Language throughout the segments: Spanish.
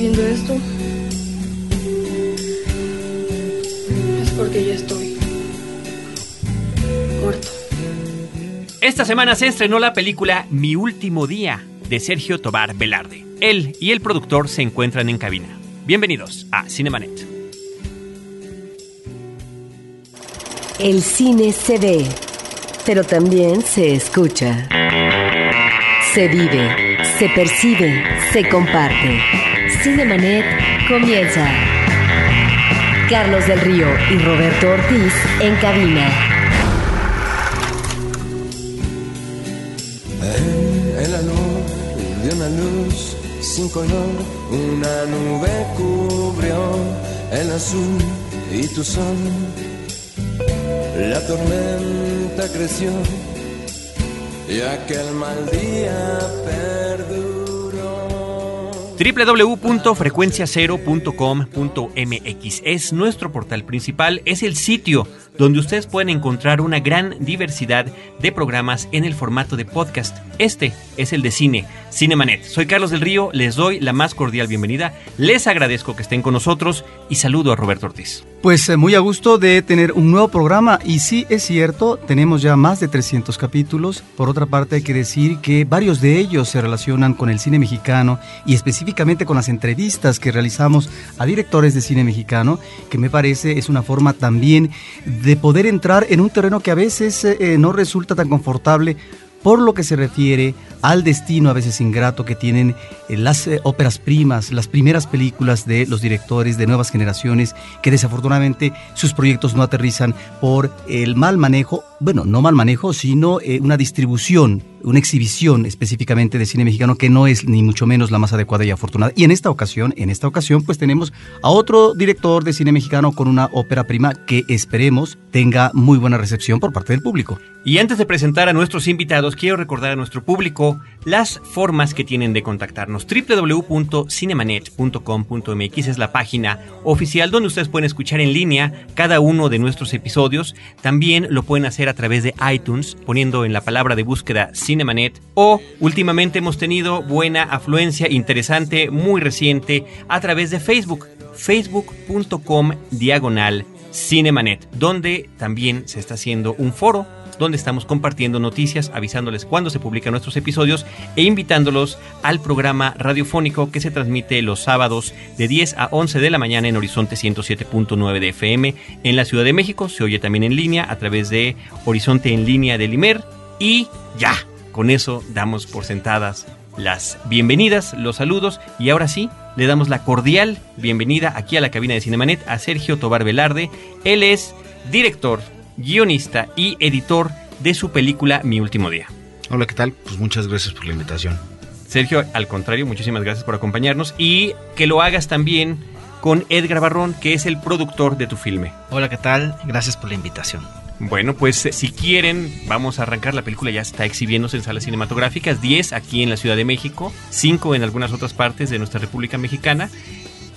viendo esto, es porque ya estoy muerto. Esta semana se estrenó la película Mi último día de Sergio Tobar Velarde. Él y el productor se encuentran en cabina. Bienvenidos a Cinemanet. El cine se ve, pero también se escucha. Se vive, se percibe, se comparte. Cinemanet comienza. Carlos del Río y Roberto Ortiz en cabina. En el alor de una luz sin color, una nube cubrió el azul y tu sol. La tormenta creció y aquel mal día perduró. www.frecuenciacero.com.mx es nuestro portal principal, es el sitio donde ustedes pueden encontrar una gran diversidad de programas en el formato de podcast. Este es el de cine, Cinemanet. Soy Carlos del Río, les doy la más cordial bienvenida, les agradezco que estén con nosotros y saludo a Roberto Ortiz. Pues eh, muy a gusto de tener un nuevo programa y sí es cierto, tenemos ya más de 300 capítulos. Por otra parte hay que decir que varios de ellos se relacionan con el cine mexicano y específicamente con las entrevistas que realizamos a directores de cine mexicano, que me parece es una forma también de poder entrar en un terreno que a veces eh, no resulta tan confortable por lo que se refiere al destino a veces ingrato que tienen eh, las eh, óperas primas, las primeras películas de los directores de nuevas generaciones, que desafortunadamente sus proyectos no aterrizan por el mal manejo, bueno, no mal manejo, sino eh, una distribución, una exhibición específicamente de cine mexicano que no es ni mucho menos la más adecuada y afortunada. Y en esta ocasión, en esta ocasión, pues tenemos a otro director de cine mexicano con una ópera prima que esperemos tenga muy buena recepción por parte del público. Y antes de presentar a nuestros invitados, quiero recordar a nuestro público las formas que tienen de contactarnos. www.cinemanet.com.mx es la página oficial donde ustedes pueden escuchar en línea cada uno de nuestros episodios. También lo pueden hacer a través de iTunes poniendo en la palabra de búsqueda Cinemanet o últimamente hemos tenido buena afluencia interesante, muy reciente a través de Facebook, facebook.com diagonal Cinemanet, donde también se está haciendo un foro donde estamos compartiendo noticias, avisándoles cuándo se publican nuestros episodios e invitándolos al programa radiofónico que se transmite los sábados de 10 a 11 de la mañana en Horizonte 107.9 de FM en la Ciudad de México. Se oye también en línea a través de Horizonte en línea del IMER. Y ya, con eso damos por sentadas las bienvenidas, los saludos y ahora sí, le damos la cordial bienvenida aquí a la cabina de Cinemanet a Sergio Tobar Velarde. Él es director, guionista y editor de su película Mi Último Día. Hola, ¿qué tal? Pues muchas gracias por la invitación. Sergio, al contrario, muchísimas gracias por acompañarnos y que lo hagas también con Edgar Barrón, que es el productor de tu filme. Hola, ¿qué tal? Gracias por la invitación. Bueno, pues eh, si quieren, vamos a arrancar. La película ya está exhibiéndose en salas cinematográficas, 10 aquí en la Ciudad de México, 5 en algunas otras partes de nuestra República Mexicana.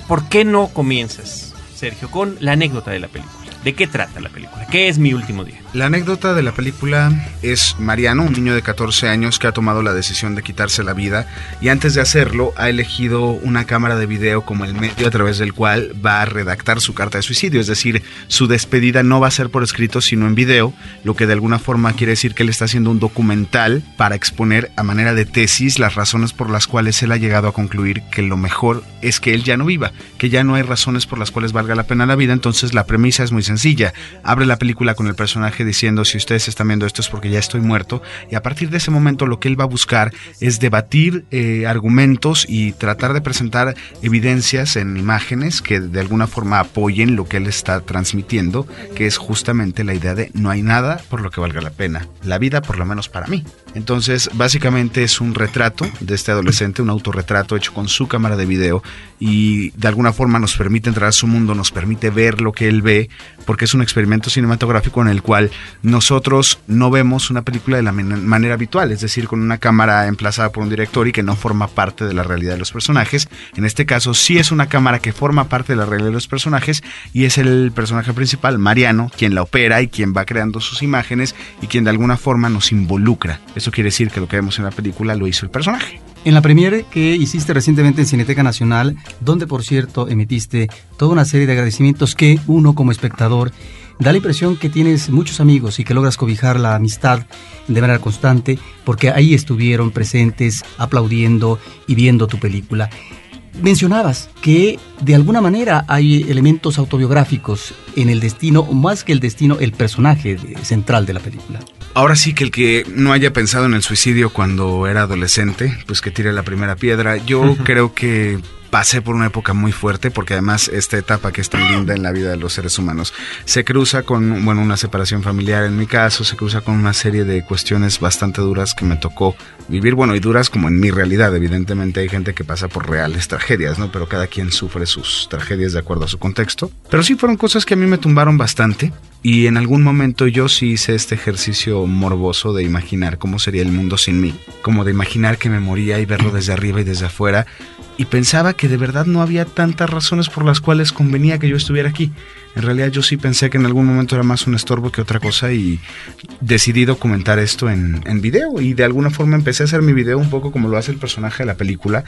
¿Por qué no comienzas, Sergio, con la anécdota de la película? ¿De qué trata la película? ¿Qué es mi último día? La anécdota de la película es Mariano, un niño de 14 años que ha tomado la decisión de quitarse la vida y antes de hacerlo ha elegido una cámara de video como el medio a través del cual va a redactar su carta de suicidio, es decir, su despedida no va a ser por escrito sino en video, lo que de alguna forma quiere decir que él está haciendo un documental para exponer a manera de tesis las razones por las cuales él ha llegado a concluir que lo mejor es que él ya no viva, que ya no hay razones por las cuales valga la pena la vida, entonces la premisa es muy sencilla, abre la película con el personaje diciendo si ustedes están viendo esto es porque ya estoy muerto y a partir de ese momento lo que él va a buscar es debatir eh, argumentos y tratar de presentar evidencias en imágenes que de alguna forma apoyen lo que él está transmitiendo, que es justamente la idea de no hay nada por lo que valga la pena, la vida por lo menos para mí. Entonces básicamente es un retrato de este adolescente, un autorretrato hecho con su cámara de video y de alguna forma nos permite entrar a su mundo, nos permite ver lo que él ve, porque es un experimento cinematográfico en el cual nosotros no vemos una película de la manera habitual, es decir, con una cámara emplazada por un director y que no forma parte de la realidad de los personajes. En este caso sí es una cámara que forma parte de la realidad de los personajes y es el personaje principal, Mariano, quien la opera y quien va creando sus imágenes y quien de alguna forma nos involucra. Eso quiere decir que lo que vemos en la película lo hizo el personaje. En la premiere que hiciste recientemente en Cineteca Nacional, donde por cierto emitiste toda una serie de agradecimientos que uno como espectador da la impresión que tienes muchos amigos y que logras cobijar la amistad de manera constante porque ahí estuvieron presentes aplaudiendo y viendo tu película. Mencionabas que de alguna manera hay elementos autobiográficos en el destino, más que el destino, el personaje central de la película. Ahora sí que el que no haya pensado en el suicidio cuando era adolescente, pues que tire la primera piedra. Yo creo que pasé por una época muy fuerte porque además esta etapa que es tan linda en la vida de los seres humanos se cruza con bueno una separación familiar en mi caso se cruza con una serie de cuestiones bastante duras que me tocó vivir. Bueno y duras como en mi realidad evidentemente hay gente que pasa por reales tragedias no pero cada quien sufre sus tragedias de acuerdo a su contexto. Pero sí fueron cosas que a mí me tumbaron bastante y en algún momento yo sí hice este ejercicio morboso de imaginar cómo sería el mundo sin mí como de imaginar que me moría y verlo desde arriba y desde afuera y pensaba que de verdad no había tantas razones por las cuales convenía que yo estuviera aquí. En realidad yo sí pensé que en algún momento era más un estorbo que otra cosa y decidí documentar esto en, en, video y de alguna forma empecé a hacer mi video un poco como lo hace el personaje de la película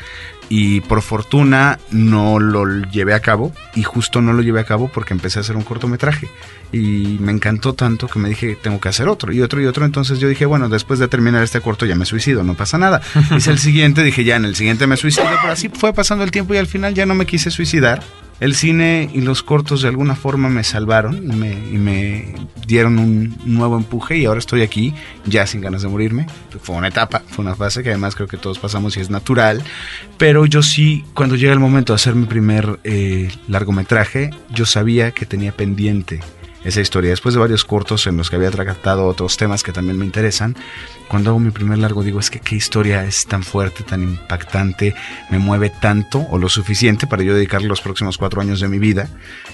y por fortuna no lo llevé a cabo y justo no lo llevé a cabo porque empecé a hacer un cortometraje y me encantó tanto que me dije tengo que hacer otro y otro y otro. Entonces yo dije bueno después de terminar este corto ya me suicido no pasa nada hice el siguiente dije ya en el siguiente me suicido pero así fue pasando el tiempo y al final ya no me quise suicidar. El cine y los cortos de alguna forma me salvaron y me, y me, dieron un nuevo empuje y ahora estoy aquí ya sin ganas de morirme. Fue una etapa, fue una fase que además creo que todos pasamos y es natural, pero yo sí, cuando llega el momento de hacer mi primer eh, largometraje, yo sabía que tenía pendiente esa historia. Después de varios cortos en los que había tratado otros temas que también me interesan, cuando hago mi primer largo digo es que qué historia es tan fuerte, tan impactante, me mueve tanto o lo suficiente para yo dedicar los próximos cuatro años de mi vida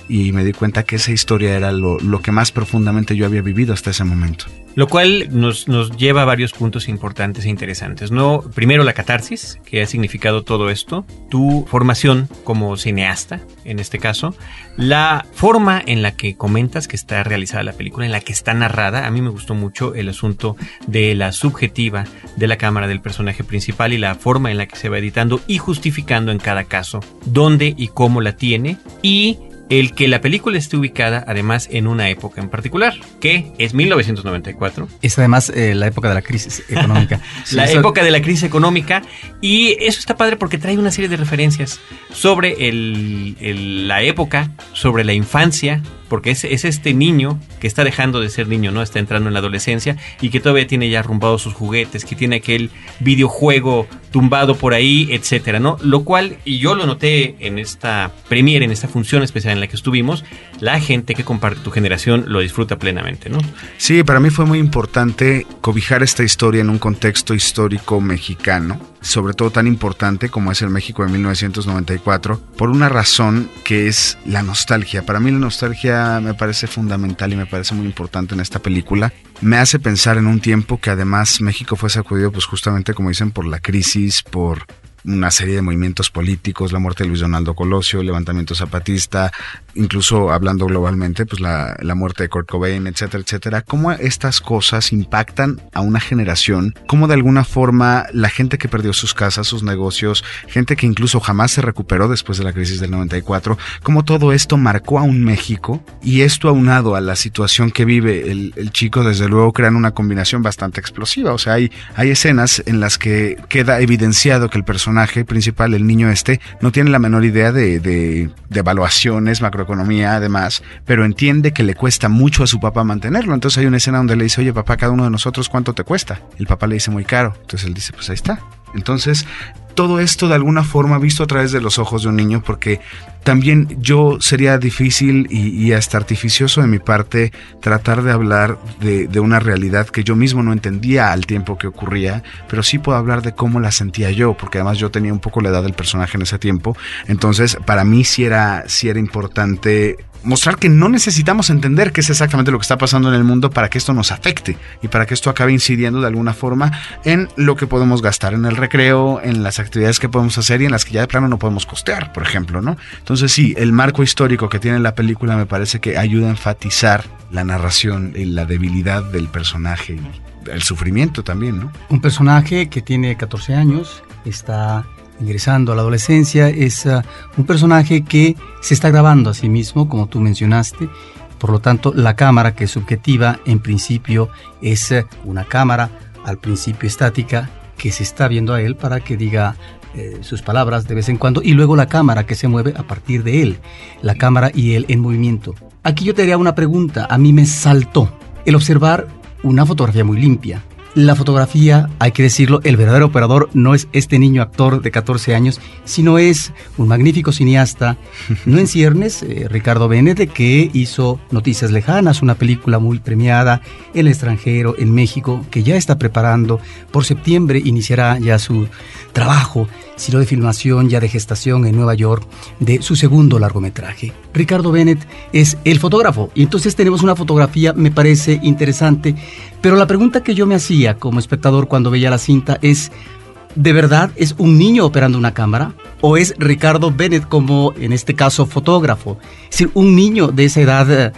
y me di cuenta que esa historia era lo, lo que más profundamente yo había vivido hasta ese momento. Lo cual nos, nos, lleva a varios puntos importantes e interesantes, ¿no? Primero la catarsis, que ha significado todo esto, tu formación como cineasta, en este caso, la forma en la que comentas que está realizada la película, en la que está narrada, a mí me gustó mucho el asunto de la subjetiva de la cámara del personaje principal y la forma en la que se va editando y justificando en cada caso dónde y cómo la tiene y el que la película esté ubicada además en una época en particular, que es 1994. Es además eh, la época de la crisis económica. sí, la eso... época de la crisis económica y eso está padre porque trae una serie de referencias sobre el, el, la época, sobre la infancia, porque es, es, este niño que está dejando de ser niño, ¿no? Está entrando en la adolescencia y que todavía tiene ya arrumbados sus juguetes, que tiene aquel videojuego tumbado por ahí, etcétera, ¿no? Lo cual, y yo lo noté en esta premiere, en esta función especial en la que estuvimos, la gente que comparte tu generación lo disfruta plenamente, ¿no? Sí, para mí fue muy importante cobijar esta historia en un contexto histórico mexicano, sobre todo tan importante como es el México de 1994, por una razón que es la nostalgia. Para mí la nostalgia me parece fundamental y me parece muy importante en esta película. Me hace pensar en un tiempo que además México fue sacudido pues justamente como dicen por la crisis, por una serie de movimientos políticos, la muerte de Luis Donaldo Colosio, el levantamiento zapatista, incluso hablando globalmente, pues la, la, muerte de Kurt Cobain, etcétera, etcétera. Cómo estas cosas impactan a una generación, cómo de alguna forma la gente que perdió sus casas, sus negocios, gente que incluso jamás se recuperó después de la crisis del 94, cómo todo esto marcó a un México y esto aunado a la situación que vive el, el chico, desde luego crean una combinación bastante explosiva. O sea, hay, hay escenas en las que queda evidenciado que el personaje personaje principal, el niño este, no tiene la menor idea de, de, de, evaluaciones, macroeconomía, además, pero entiende que le cuesta mucho a su papá mantenerlo. Entonces hay una escena donde le dice, oye papá, cada uno de nosotros, ¿cuánto te cuesta? El papá le dice muy caro. Entonces él dice, pues ahí está. Entonces, todo esto de alguna forma visto a través de los ojos de un niño, porque también yo sería difícil y, hasta artificioso de mi parte tratar de hablar de, de, una realidad que yo mismo no entendía al tiempo que ocurría, pero sí puedo hablar de cómo la sentía yo, porque además yo tenía un poco la edad del personaje en ese tiempo, entonces para mí sí era, sí era importante mostrar que no necesitamos entender qué es exactamente lo que está pasando en el mundo para que esto nos afecte y para que esto acabe incidiendo de alguna forma en lo que podemos gastar en el recreo, en las actividades que podemos hacer y en las que ya de plano no podemos costear, por ejemplo, ¿no? Entonces sí, el marco histórico que tiene la película me parece que ayuda a enfatizar la narración y la debilidad del personaje y el sufrimiento también, ¿no? Un personaje que tiene 14 años, está ingresando a la adolescencia, es uh, un personaje que se está grabando a sí mismo, como tú mencionaste. Por lo tanto, la cámara que es subjetiva, en principio, es uh, una cámara al principio estática que se está viendo a él para que diga eh, sus palabras de vez en cuando y luego la cámara que se mueve a partir de él, la cámara y él en movimiento. Aquí yo te haría una pregunta, a mí me saltó el observar una fotografía muy limpia, la fotografía, hay que decirlo, el verdadero operador no es este niño actor de 14 años, sino es un magnífico cineasta, no en ciernes, eh, Ricardo Benete, que hizo Noticias Lejanas, una película muy premiada en el extranjero, en México, que ya está preparando. Por septiembre iniciará ya su trabajo, sino de filmación, ya de gestación en Nueva York, de su segundo largometraje. Ricardo Bennett es el fotógrafo, y entonces tenemos una fotografía, me parece interesante, pero la pregunta que yo me hacía como espectador cuando veía la cinta es, ¿de verdad es un niño operando una cámara? ¿O es Ricardo Bennett como, en este caso, fotógrafo? Es decir, un niño de esa edad eh,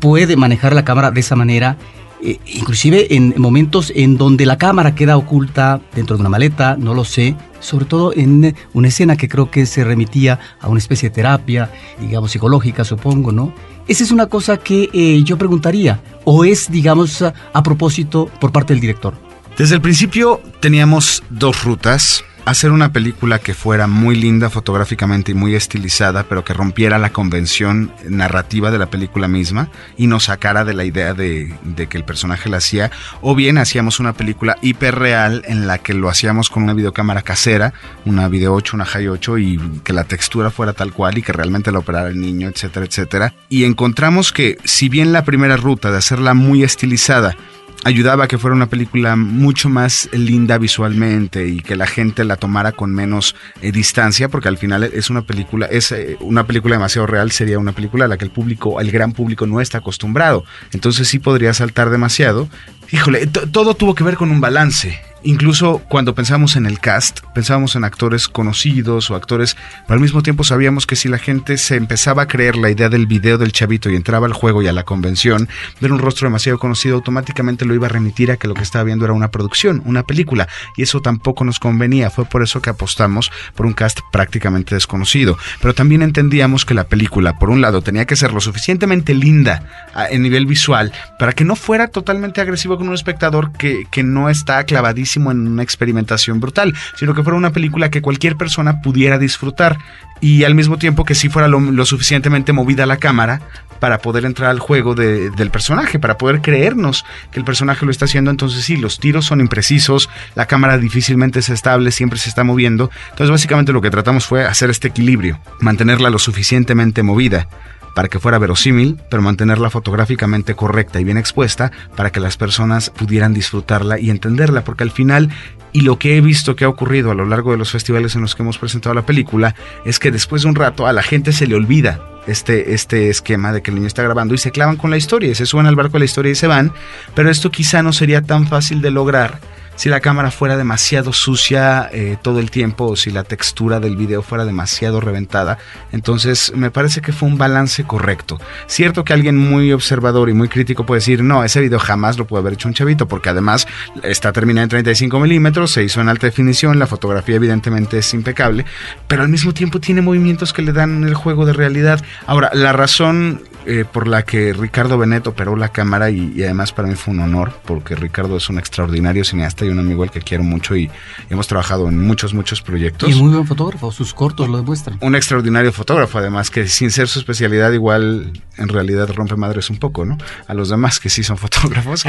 puede manejar la cámara de esa manera, eh, inclusive en momentos en donde la cámara queda oculta dentro de una maleta, no lo sé, sobre todo en una escena que creo que se remitía a una especie de terapia, digamos, psicológica, supongo, ¿no? Esa es una cosa que eh, yo preguntaría, o es, digamos, a, a propósito por parte del director. Desde el principio teníamos dos rutas hacer una película que fuera muy linda fotográficamente y muy estilizada, pero que rompiera la convención narrativa de la película misma y nos sacara de la idea de, que el personaje la hacía, o bien hacíamos una película hiperreal en la que lo hacíamos con una videocámara casera, una video 8, una high 8 y que la textura fuera tal cual y que realmente la operara el niño, etcétera, etcétera. Y encontramos que si bien la primera ruta de hacerla muy estilizada ayudaba a que fuera una película mucho más linda visualmente y que la gente la tomara con menos eh, distancia, porque al final es una película, es eh, una película demasiado real, sería una película a la que el público, el gran público no está acostumbrado. Entonces sí podría saltar demasiado. Híjole, todo tuvo que ver con un balance. Incluso cuando pensamos en el cast, pensábamos en actores conocidos o actores, pero al mismo tiempo sabíamos que si la gente se empezaba a creer la idea del video del chavito y entraba al juego y a la convención, ver un rostro demasiado conocido automáticamente lo iba a remitir a que lo que estaba viendo era una producción, una película, y eso tampoco nos convenía, fue por eso que apostamos por un cast prácticamente desconocido, pero también entendíamos que la película, por un lado, tenía que ser lo suficientemente linda en nivel visual para que no fuera totalmente agresivo con un espectador que, que no está clavadísimo en una experimentación brutal, sino que fuera una película que cualquier persona pudiera disfrutar y al mismo tiempo que sí fuera lo, lo suficientemente movida la cámara para poder entrar al juego de, del personaje, para poder creernos que el personaje lo está haciendo. Entonces sí, los tiros son imprecisos, la cámara difícilmente es estable, siempre se está moviendo. Entonces básicamente lo que tratamos fue hacer este equilibrio, mantenerla lo suficientemente movida para que fuera verosímil, pero mantenerla fotográficamente correcta y bien expuesta para que las personas pudieran disfrutarla y entenderla, porque al final, y lo que he visto que ha ocurrido a lo largo de los festivales en los que hemos presentado la película, es que después de un rato a la gente se le olvida este, este esquema de que el niño está grabando y se clavan con la historia y se suben al barco de la historia y se van, pero esto quizá no sería tan fácil de lograr si la cámara fuera demasiado sucia eh, todo el tiempo o si la textura del video fuera demasiado reventada. Entonces me parece que fue un balance correcto. Cierto que alguien muy observador y muy crítico puede decir, no, ese video jamás lo puede haber hecho un chavito porque además está terminado en 35 milímetros, se hizo en alta definición, la fotografía evidentemente es impecable, pero al mismo tiempo tiene movimientos que le dan el juego de realidad. Ahora, la razón eh, por la que Ricardo Benet operó la cámara y, y, además para mí fue un honor porque Ricardo es un extraordinario cineasta y un amigo al que quiero mucho y hemos trabajado en muchos, muchos proyectos. Y muy buen fotógrafo, sus cortos lo demuestran. Un extraordinario fotógrafo además que sin ser su especialidad igual en realidad rompe madres un poco, ¿no? A los demás que sí son fotógrafos.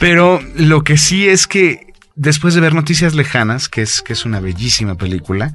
Pero lo que sí es que después de ver Noticias Lejanas, que es, que es una bellísima película,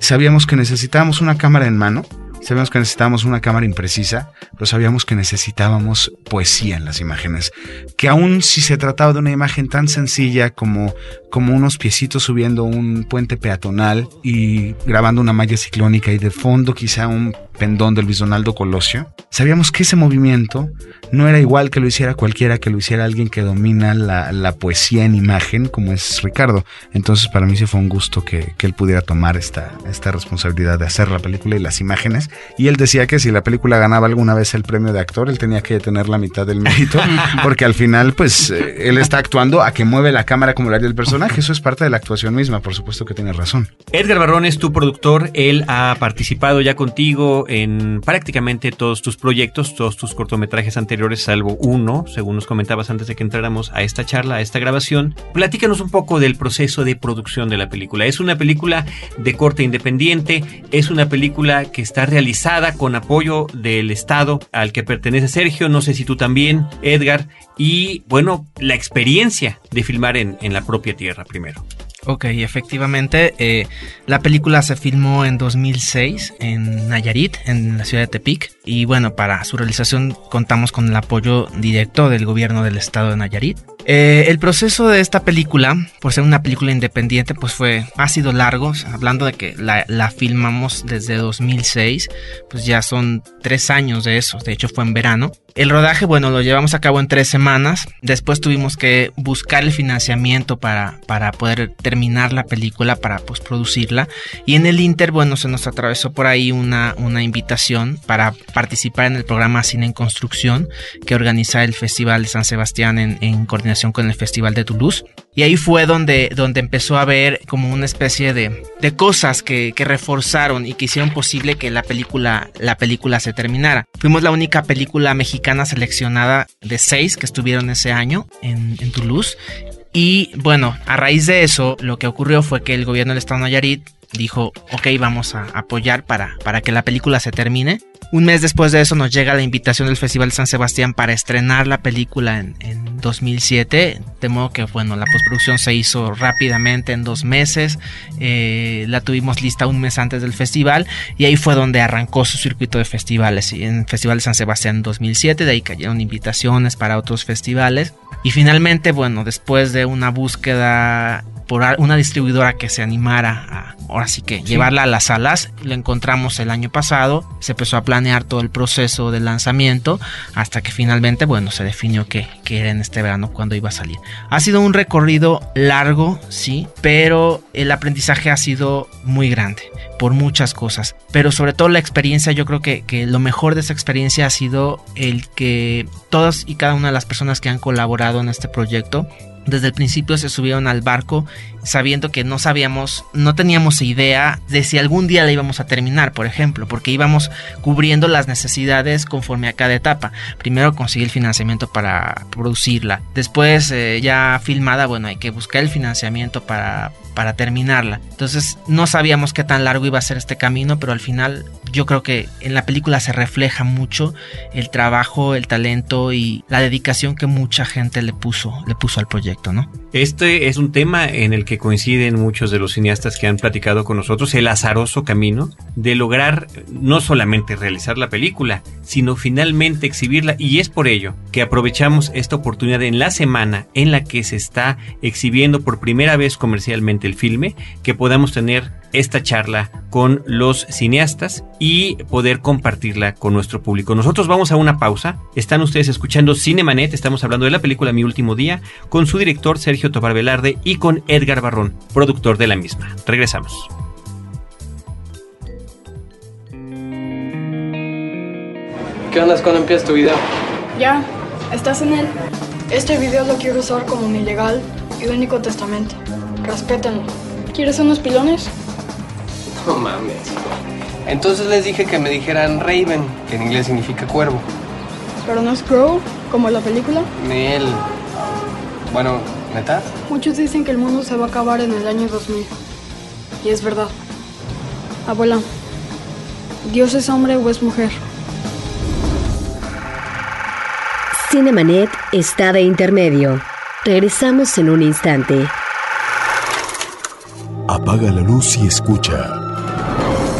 sabíamos que necesitábamos una cámara en mano Sabíamos que necesitábamos una cámara imprecisa, pero sabíamos que necesitábamos poesía en las imágenes. Que aun si se trataba de una imagen tan sencilla como, como unos piecitos subiendo un puente peatonal y grabando una malla ciclónica y de fondo quizá un pendón de Luis Donaldo Colosio, sabíamos que ese movimiento no era igual que lo hiciera cualquiera, que lo hiciera alguien que domina la, poesía en imagen, como es Ricardo. Entonces para mí sí fue un gusto que, él pudiera tomar esta, esta responsabilidad de hacer la película y las imágenes. Y él decía que si la película ganaba alguna vez el premio de actor, él tenía que tener la mitad del mérito, porque al final pues eh, él está actuando a que mueve la cámara como la haría el personaje. Eso es parte de la actuación misma, por supuesto que tiene razón. Edgar Barrón es tu productor, él ha participado ya contigo en prácticamente todos tus proyectos, todos tus cortometrajes anteriores, salvo uno, según nos comentabas antes de que entráramos a esta charla, a esta grabación. Platícanos un poco del proceso de producción de la película. Es una película de corte independiente, es una película que está realizada con apoyo del Estado al que pertenece Sergio, no sé si tú también, Edgar, y bueno, la experiencia de filmar en, en la propia tierra primero. Ok, efectivamente, eh, la película se filmó en 2006 en Nayarit, en la ciudad de Tepic, y bueno, para su realización contamos con el apoyo directo del gobierno del estado de Nayarit. Eh, el proceso de esta película, por ser una película independiente, pues fue, ha sido largo, hablando de que la, la, filmamos desde 2006, pues ya son tres años de eso, de hecho fue en verano. El rodaje, bueno, lo llevamos a cabo en tres semanas, después tuvimos que buscar el financiamiento para, para poder terminar la película, para pues producirla, y en el Inter, bueno, se nos atravesó por ahí una, una invitación para participar en el programa Cine en Construcción que organiza el Festival de San Sebastián en, coordinación con el Festival de Toulouse. Y ahí fue donde, donde empezó a ver como una especie de, de cosas que, que, reforzaron y que hicieron posible que la película, la película se terminara. Fuimos la única película mexicana seleccionada de seis que estuvieron ese año en, en Toulouse. Y bueno, a raíz de eso, lo que ocurrió fue que el gobierno del Estado de Nayarit dijo, ok, vamos a apoyar para, para que la película se termine. Un mes después de eso nos llega la invitación del Festival de San Sebastián para estrenar la película en, en 2007. De modo que, bueno, la postproducción se hizo rápidamente en dos meses. Eh, la tuvimos lista un mes antes del festival y ahí fue donde arrancó su circuito de festivales. Y en el Festival de San Sebastián en 2007, de ahí cayeron invitaciones para otros festivales. Y finalmente, bueno, después de una búsqueda por una distribuidora que se animara a, ahora sí que llevarla a las salas. Lo encontramos el año pasado, se empezó a planear todo el proceso de lanzamiento hasta que finalmente, bueno, se definió que, que era en este verano cuando iba a salir. Ha sido un recorrido largo, sí, pero el aprendizaje ha sido muy grande por muchas cosas. Pero sobre todo la experiencia, yo creo que, que lo mejor de esa experiencia ha sido el que todas y cada una de las personas que han colaborado en este proyecto desde el principio se subieron al barco sabiendo que no sabíamos, no teníamos idea de si algún día la íbamos a terminar, por ejemplo, porque íbamos cubriendo las necesidades conforme a cada etapa. Primero conseguir el financiamiento para producirla, después eh, ya filmada, bueno, hay que buscar el financiamiento para, para terminarla. Entonces no sabíamos qué tan largo iba a ser este camino, pero al final yo creo que en la película se refleja mucho el trabajo, el talento y la dedicación que mucha gente le puso, le puso al proyecto, ¿no? Este es un tema en el que coinciden muchos de los cineastas que han platicado con nosotros, el azaroso camino de lograr no solamente realizar la película, sino finalmente exhibirla. Y es por ello que aprovechamos esta oportunidad en la semana en la que se está exhibiendo por primera vez comercialmente el filme, que podamos tener esta charla con los cineastas y poder compartirla con nuestro público. Nosotros vamos a una pausa. Están ustedes escuchando Cinemanet, estamos hablando de la película Mi Último Día, con su director Sergio Tobar Velarde y con Edgar Barrón, productor de la misma. Regresamos. ¿Qué onda? ¿Cuándo empieza tu video? Ya, estás en él. Este video lo quiero usar como mi legal y único testamento. Respétenlo. ¿Quieres unos pilones? No mames. Entonces les dije que me dijeran Raven, que en inglés significa cuervo. Pero no es Crow, como en la película. Ni él. Bueno, ¿neta? Muchos dicen que el mundo se va a acabar en el año 2000. Y es verdad. Abuela, ¿Dios es hombre o es mujer? Cinemanet está de intermedio. Regresamos en un instante. Apaga la luz y escucha.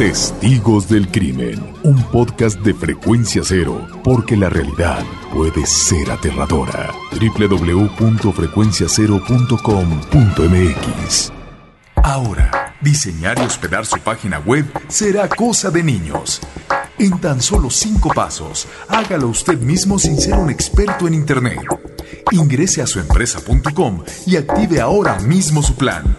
Testigos del Crimen, un podcast de frecuencia cero, porque la realidad puede ser aterradora. www.frecuenciacero.com.mx Ahora, diseñar y hospedar su página web será cosa de niños. En tan solo cinco pasos, hágalo usted mismo sin ser un experto en Internet. Ingrese a suempresa.com y active ahora mismo su plan.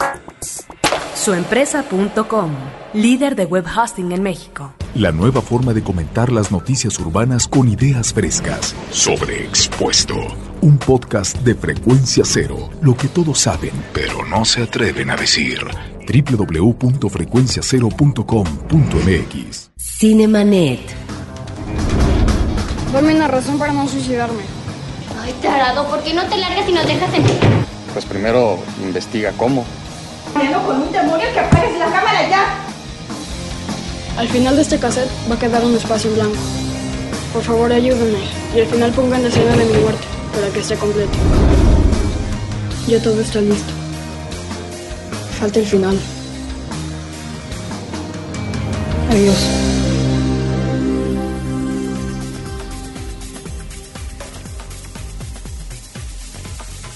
Suempresa.com, líder de web hosting en México. La nueva forma de comentar las noticias urbanas con ideas frescas. Sobre Expuesto. Un podcast de frecuencia cero. Lo que todos saben, pero no se atreven a decir. www.frecuenciacero.com.mx Cinemanet. Dame una razón para no suicidarme. Ay, tarado, ¿por qué no te largas y nos dejas en Pues primero investiga cómo. Con un demonio que cámara ya. Al final de este cassette va a quedar un espacio blanco. Por favor, ayúdenme. Y al final pongan la escena de mi muerte para que esté completo. Ya todo está listo. Falta el final. Adiós.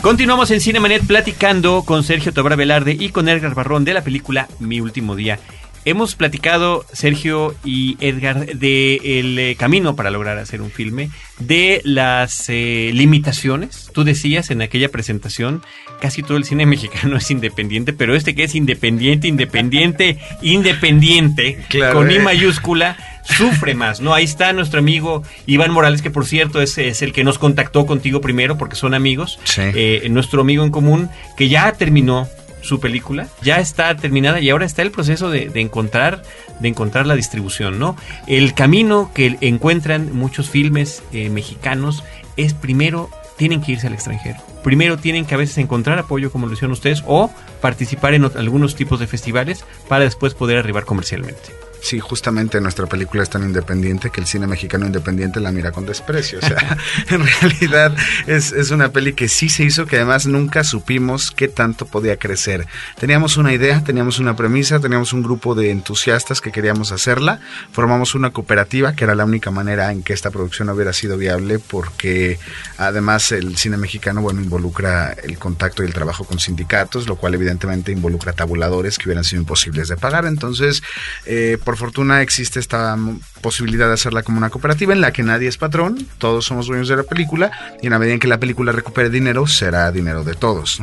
Continuamos en Cinemanet platicando con Sergio Tobra Velarde y con Edgar Barrón de la película Mi Último Día. Hemos platicado, Sergio y Edgar, del eh, camino para lograr hacer un filme, de las eh, limitaciones. Tú decías en aquella presentación, casi todo el cine mexicano es independiente, pero este que es independiente, independiente, independiente, Claro, con I eh. mayúscula, sufre más, ¿no? Ahí está nuestro amigo Iván Morales, que por cierto es, es el que nos contactó contigo primero, porque son amigos. Sí. Eh, nuestro amigo en común, que ya terminó su película, ya está terminada y ahora está el proceso de, de encontrar de encontrar la distribución, ¿no? El camino que encuentran muchos filmes eh, mexicanos es primero tienen que irse al extranjero. Primero tienen que a veces encontrar apoyo como lo hicieron ustedes o participar en algunos tipos de festivales para después poder arribar comercialmente. Sí, justamente nuestra película es tan independiente que el cine mexicano independiente la mira con desprecio. O sea, en realidad es, es una peli que sí se hizo, que además nunca supimos qué tanto podía crecer. Teníamos una idea, teníamos una premisa, teníamos un grupo de entusiastas que queríamos hacerla, formamos una cooperativa, que era la única manera en que esta producción hubiera sido viable, porque además el cine mexicano, bueno, involucra el contacto y el trabajo con sindicatos, lo cual evidentemente involucra tabuladores que hubieran sido imposibles de pagar. Entonces, eh, por fortuna existe esta posibilidad de hacerla como una cooperativa en la que nadie es patrón, todos somos dueños de la película y en la medida en que la película recupere dinero, será dinero de todos.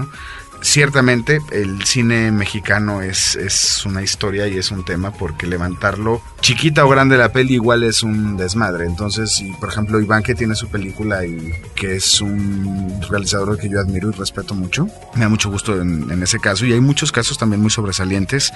Ciertamente el cine mexicano es, es una historia y es un tema porque levantarlo, chiquita o grande la peli, igual es un desmadre. Entonces, por ejemplo, Iván que tiene su película y que es un realizador que yo admiro y respeto mucho, me da mucho gusto en, en ese caso. Y hay muchos casos también muy sobresalientes,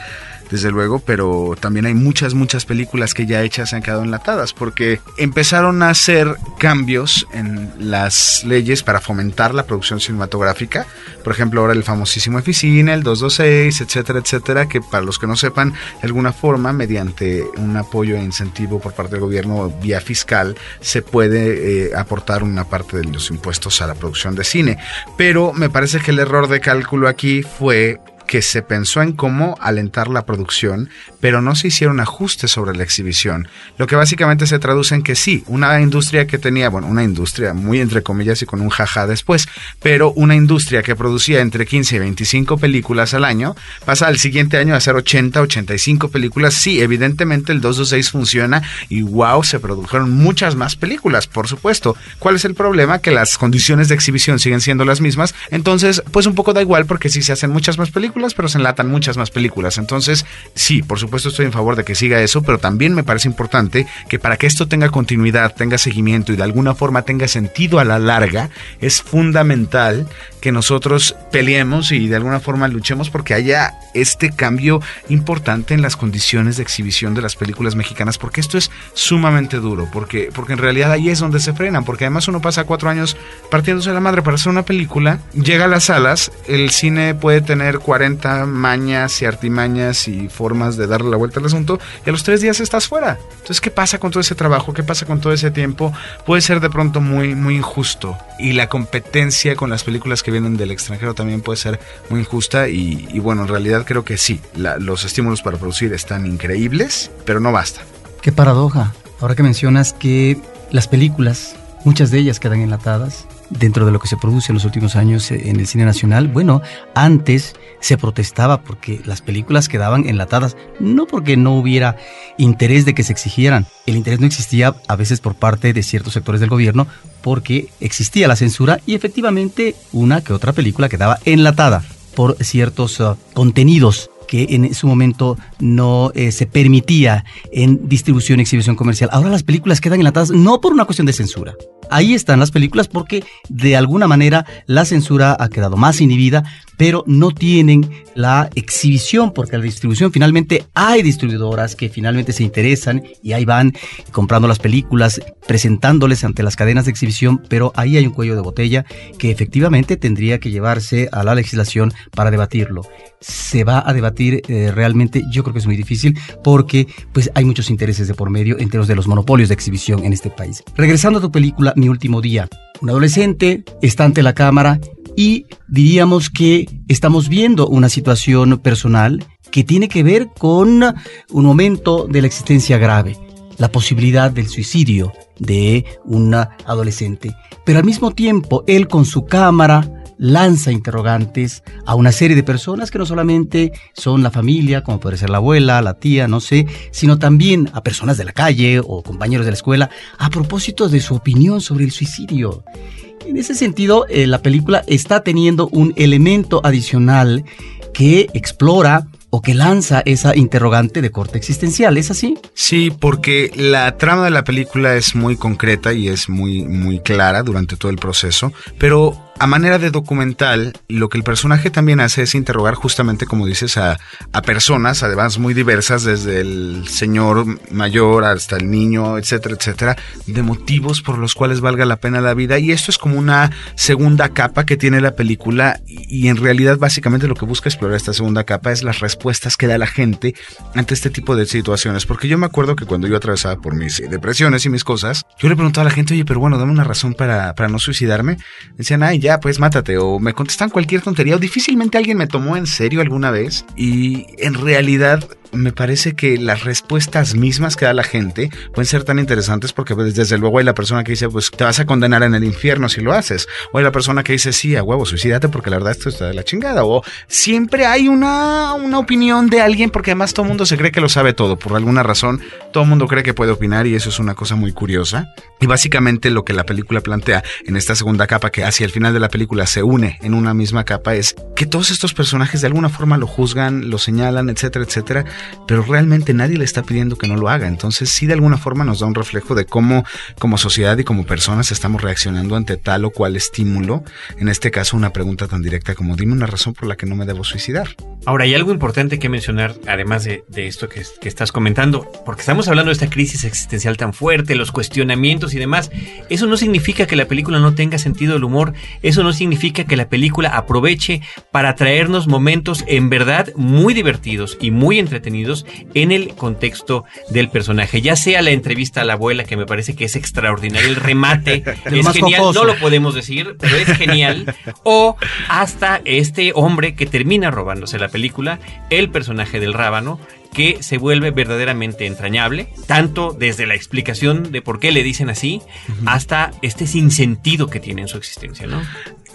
desde luego, pero también hay muchas, muchas películas que ya hechas se han quedado enlatadas porque empezaron a hacer cambios en las leyes para fomentar la producción cinematográfica. Por ejemplo, ahora el famosísimo Eficine, el 226, etcétera, etcétera, que para los que no sepan, de alguna forma, mediante un apoyo e incentivo por parte del gobierno vía fiscal, se puede eh, aportar una parte de los impuestos a la producción de cine. Pero me parece que el error de cálculo aquí fue que se pensó en cómo alentar la producción, pero no se hicieron ajustes sobre la exhibición. Lo que básicamente se traduce en que sí, una industria que tenía, bueno, una industria muy entre comillas y con un jaja después, pero una industria que producía entre 15 y 25 películas al año, pasa al siguiente año a hacer 80, 85 películas. Sí, evidentemente el 226 funciona y wow, se produjeron muchas más películas, por supuesto. ¿Cuál es el problema? Que las condiciones de exhibición siguen siendo las mismas, entonces pues un poco da igual porque sí se hacen muchas más pero se enlatan muchas más películas. Entonces, sí, por supuesto estoy en favor de que siga eso, pero también me parece importante que para que esto tenga continuidad, tenga seguimiento y de alguna forma tenga sentido a la larga, es fundamental que nosotros peleemos y de alguna forma luchemos porque haya este cambio importante en las condiciones de exhibición de las películas mexicanas, porque esto es sumamente duro, porque, porque en realidad ahí es donde se frenan, porque además uno pasa cuatro años partiéndose la madre para hacer una película, llega a las salas, el cine puede tener 40 mañas y artimañas y formas de darle la vuelta al asunto, y a los tres días estás fuera. Entonces, ¿qué pasa con todo ese trabajo? ¿Qué pasa con todo ese tiempo? Puede ser de pronto muy, muy injusto. Y la competencia con las películas que vienen del extranjero también puede ser muy injusta. Y, bueno, en realidad creo que sí, los estímulos para producir están increíbles, pero no basta. Qué paradoja. Ahora que mencionas que las películas, muchas de ellas quedan enlatadas, dentro de lo que se produce en los últimos años eh, en el cine nacional. Bueno, antes se protestaba porque las películas quedaban enlatadas, no porque no hubiera interés de que se exigieran. El interés no existía a veces por parte de ciertos sectores del gobierno porque existía la censura y efectivamente una que otra película quedaba enlatada por ciertos uh, contenidos que en su momento no eh, se permitía en distribución y exhibición comercial. Ahora las películas quedan enlatadas no por una cuestión de censura. Ahí están las películas porque de alguna manera la censura ha quedado más inhibida, pero no tienen la exhibición porque la distribución finalmente hay distribuidoras que finalmente se interesan y ahí van comprando las películas, presentándoles ante las cadenas de exhibición, pero ahí hay un cuello de botella que efectivamente tendría que llevarse a la legislación para debatirlo. Se va a debatir eh, realmente, yo creo que es muy difícil porque pues hay muchos intereses de por medio en términos de los monopolios de exhibición en este país. Regresando a tu película Mi último día, un adolescente está ante la cámara y diríamos que estamos viendo una situación personal que tiene que ver con un momento de la existencia grave, la posibilidad del suicidio de un adolescente. Pero al mismo tiempo, él con su cámara lanza interrogantes a una serie de personas que no solamente son la familia, como puede ser la abuela, la tía, no sé, sino también a personas de la calle o compañeros de la escuela a propósito de su opinión sobre el suicidio. En ese sentido, eh, la película está teniendo un elemento adicional que explora o que lanza esa interrogante de corte existencial, ¿es así? Sí, porque la trama de la película es muy concreta y es muy, muy clara durante todo el proceso, pero a manera de documental, lo que el personaje también hace es interrogar justamente, como dices, a, a, personas, además muy diversas, desde el señor mayor hasta el niño, etcétera, etcétera, de motivos por los cuales valga la pena la vida. Y esto es como una segunda capa que tiene la película y, en realidad básicamente lo que busca explorar esta segunda capa es las respuestas que da la gente ante este tipo de situaciones. Porque yo me acuerdo que cuando yo atravesaba por mis depresiones y mis cosas, yo le preguntaba a la gente, oye, pero bueno, dame una razón para, para no suicidarme. Decían, ay, ya, pues mátate. O me contestan cualquier tontería. O difícilmente alguien me tomó en serio alguna vez. Y en realidad me parece que las respuestas mismas que da la gente pueden ser tan interesantes porque pues, desde luego hay la persona que dice, pues te vas a condenar en el infierno si lo haces. O hay la persona que dice, sí, a huevo, suicídate porque la verdad esto está de la chingada. O siempre hay una, una opinión de alguien porque además todo el mundo se cree que lo sabe todo. Por alguna razón, todo el mundo cree que puede opinar y eso es una cosa muy curiosa. Y básicamente lo que la película plantea en esta segunda capa que hacia el final de la película se une en una misma capa es que todos estos personajes de alguna forma lo juzgan, lo señalan, etcétera, etcétera pero realmente nadie le está pidiendo que no lo haga. Entonces sí de alguna forma nos da un reflejo de cómo como sociedad y como personas estamos reaccionando ante tal o cual estímulo. En este caso una pregunta tan directa como dime una razón por la que no me debo suicidar. Ahora, hay algo importante que mencionar, además de, de esto que, que, estás comentando, porque estamos hablando de esta crisis existencial tan fuerte, los cuestionamientos y demás. Eso no significa que la película no tenga sentido del humor, eso no significa que la película aproveche para traernos momentos en verdad muy divertidos y muy entretenidos en el contexto del personaje. Ya sea la entrevista a la abuela, que me parece que es extraordinario, el remate es genial, no lo podemos decir, pero es genial, o hasta este hombre que termina robándose la película, el personaje del rábano, que se vuelve verdaderamente entrañable, tanto desde la explicación de por qué le dicen así, uh -huh. hasta este sinsentido que tiene en su existencia, ¿no?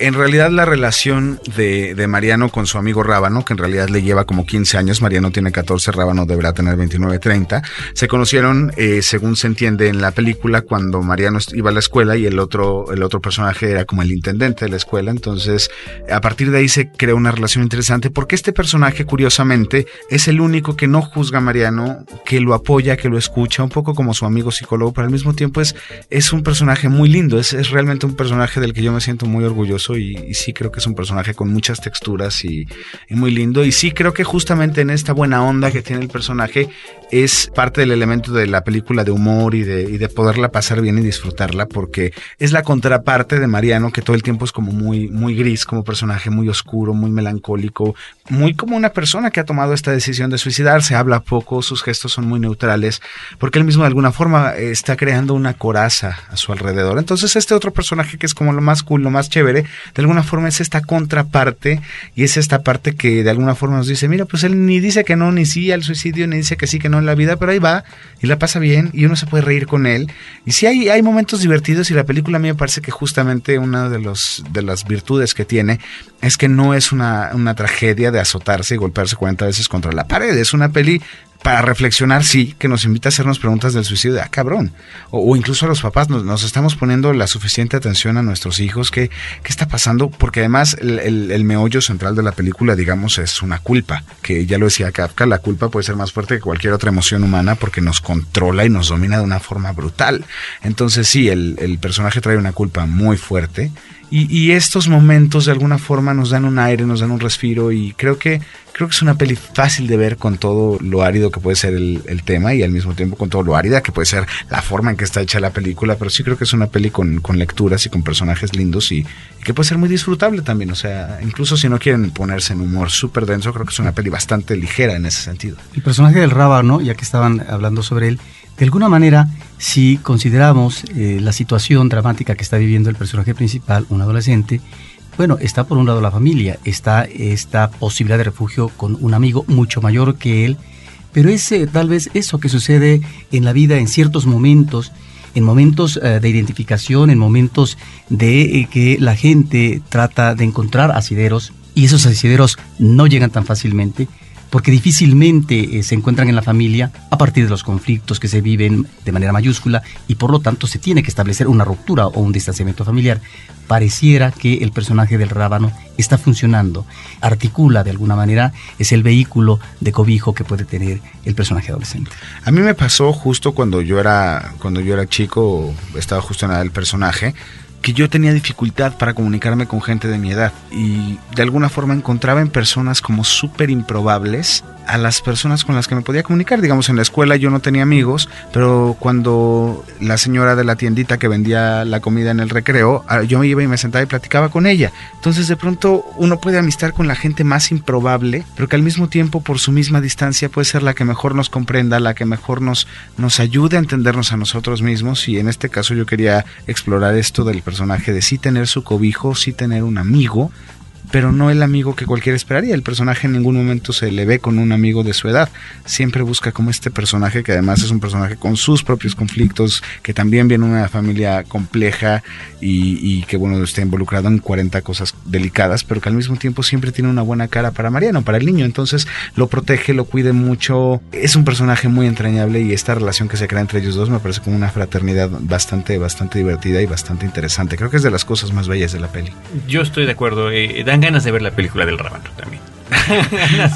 En realidad la relación de, de, Mariano con su amigo Rábano, que en realidad le lleva como 15 años, Mariano tiene 14, Rábano deberá tener 29, 30, se conocieron, eh, según se entiende en la película, cuando Mariano iba a la escuela y el otro, el otro personaje era como el intendente de la escuela, entonces a partir de ahí se crea una relación interesante porque este personaje, curiosamente, es el único que no juzga a Mariano, que lo apoya, que lo escucha, un poco como su amigo psicólogo, pero al mismo tiempo es, es un personaje muy lindo, es, es realmente un personaje del que yo me siento muy orgulloso y, sí creo que es un personaje con muchas texturas y, muy lindo. Y sí creo que justamente en esta buena onda que tiene el personaje es parte del elemento de la película de humor y de, poderla pasar bien y disfrutarla porque es la contraparte de Mariano que todo el tiempo es como muy, muy gris como personaje, muy oscuro, muy melancólico, muy como una persona que ha tomado esta decisión de suicidarse, habla poco, sus gestos son muy neutrales porque él mismo de alguna forma está creando una coraza a su alrededor. Entonces este otro personaje que es como lo más cool, lo más chévere, de alguna forma es esta contraparte y es esta parte que de alguna forma nos dice, mira, pues él ni dice que no, ni sí al suicidio, ni dice que sí, que no en la vida, pero ahí va y la pasa bien y uno se puede reír con él. Y sí hay, hay momentos divertidos y la película a mí me parece que justamente una de, los, de las virtudes que tiene es que no es una, una tragedia de azotarse y golpearse 40 veces contra la pared, es una peli para reflexionar, sí, que nos invita a hacernos preguntas del suicidio ah, cabrón. O, incluso a los papás, nos, estamos poniendo la suficiente atención a nuestros hijos. ¿Qué, qué está pasando? Porque además el, meollo central de la película, digamos, es una culpa. Que ya lo decía Kafka, la culpa puede ser más fuerte que cualquier otra emoción humana porque nos controla y nos domina de una forma brutal. Entonces sí, el personaje trae una culpa muy fuerte y, estos momentos de alguna forma nos dan un aire, nos dan un respiro y creo que creo que es una peli fácil de ver con todo lo árido que puede ser el, tema y al mismo tiempo con todo lo árida que puede ser la forma en que está hecha la película, pero sí creo que es una peli con, lecturas y con personajes lindos y, que puede ser muy disfrutable también, o sea, incluso si no quieren ponerse en humor súper denso, creo que es una peli bastante ligera en ese sentido. El personaje del Rábano, ya que estaban hablando sobre él, de alguna manera, si consideramos eh, la situación dramática que está viviendo el personaje principal, un adolescente, bueno, está por un lado la familia, está esta posibilidad de refugio con un amigo mucho mayor que él, pero es eh, tal vez eso que sucede en la vida en ciertos momentos, en momentos eh, de identificación, en momentos de que la gente trata de encontrar asideros y esos asideros no llegan tan fácilmente porque difícilmente eh, se encuentran en la familia a partir de los conflictos que se viven de manera mayúscula y por lo tanto se tiene que establecer una ruptura o un distanciamiento familiar. Pareciera que el personaje del rábano está funcionando, articula de alguna manera, es el vehículo de cobijo que puede tener el personaje adolescente. A mí me pasó justo cuando yo era, cuando yo era chico, estaba justo en el personaje, que yo tenía dificultad para comunicarme con gente de mi edad y de alguna forma encontraba en personas como súper improbables a las personas con las que me podía comunicar. Digamos, en la escuela yo no tenía amigos, pero cuando la señora de la tiendita que vendía la comida en el recreo, ah, yo me iba y me sentaba y platicaba con ella. Entonces de pronto uno puede amistar con la gente más improbable, pero que al mismo tiempo por su misma distancia puede ser la que mejor nos comprenda, la que mejor nos, nos ayude a entendernos a nosotros mismos. Y en este caso yo quería explorar esto del personaje de sí tener su cobijo, sí tener un amigo, pero no el amigo que cualquiera esperaría. El personaje en ningún momento se le ve con un amigo de su edad. Siempre busca como este personaje que además es un personaje con sus propios conflictos, que también viene de una familia compleja y, que bueno, está involucrado en 40 cosas delicadas, pero que al mismo tiempo siempre tiene una buena cara para Mariano, para el niño. Entonces lo protege, lo cuide mucho. Es un personaje muy entrañable y esta relación que se crea entre ellos dos me parece como una fraternidad bastante, bastante divertida y bastante interesante. Creo que es de las cosas más bellas de la peli. Yo estoy de acuerdo. Eh, Dan ganas de ver la película del Rábano también.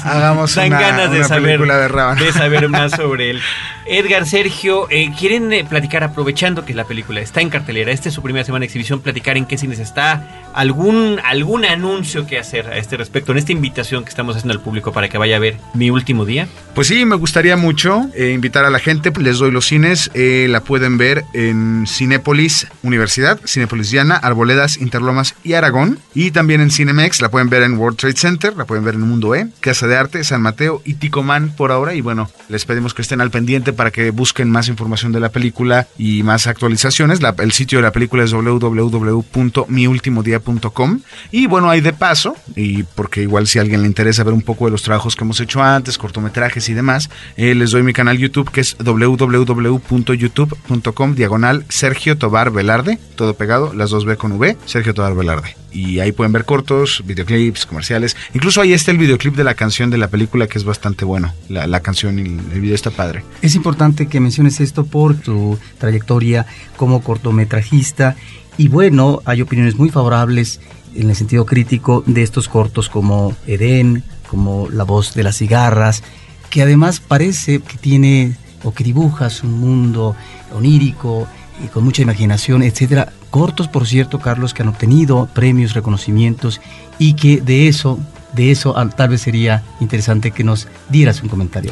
Hagamos Dan una, ganas de saber, película de, de saber más sobre él. Edgar, Sergio, eh, ¿quieren eh, platicar, aprovechando que la película está en cartelera, esta es su primera semana de exhibición, platicar en qué cines está? ¿Algún, ¿Algún anuncio que hacer a este respecto, en esta invitación que estamos haciendo al público para que vaya a ver mi último día? Pues sí, me gustaría mucho eh, invitar a la gente, les doy los cines, la pueden ver en Cinépolis Universidad, Cinépolis Llana, Arboledas, Interlomas y Aragón, y también en Cinemex, la pueden ver en World Trade Center, la pueden ver en Mundo E, Casa de Arte, San Mateo y Ticomán por ahora, y bueno, les pedimos que estén al pendiente para que busquen más información de la película y más actualizaciones. el sitio de la película es www.miultimodia.com. Y bueno, hay de paso, y porque igual si a alguien le interesa ver un poco de los trabajos que hemos hecho antes, cortometrajes y demás, eh, les doy mi canal YouTube que es www.youtube.com diagonal Sergio Tobar Velarde, todo pegado, las dos B con V, Sergio Tobar Velarde y ahí pueden ver cortos, videoclips, comerciales. Incluso ahí está el videoclip de la canción de la película que es bastante bueno. La, canción y el video está padre. Es importante que menciones esto por tu trayectoria como cortometrajista y bueno, hay opiniones muy favorables en el sentido crítico de estos cortos como Edén, como La voz de las cigarras, que además parece que tiene o que dibujas un mundo onírico y con mucha imaginación, etcétera, cortos, por cierto, Carlos, que han obtenido premios, reconocimientos y que de eso, de eso tal vez sería interesante que nos dieras un comentario.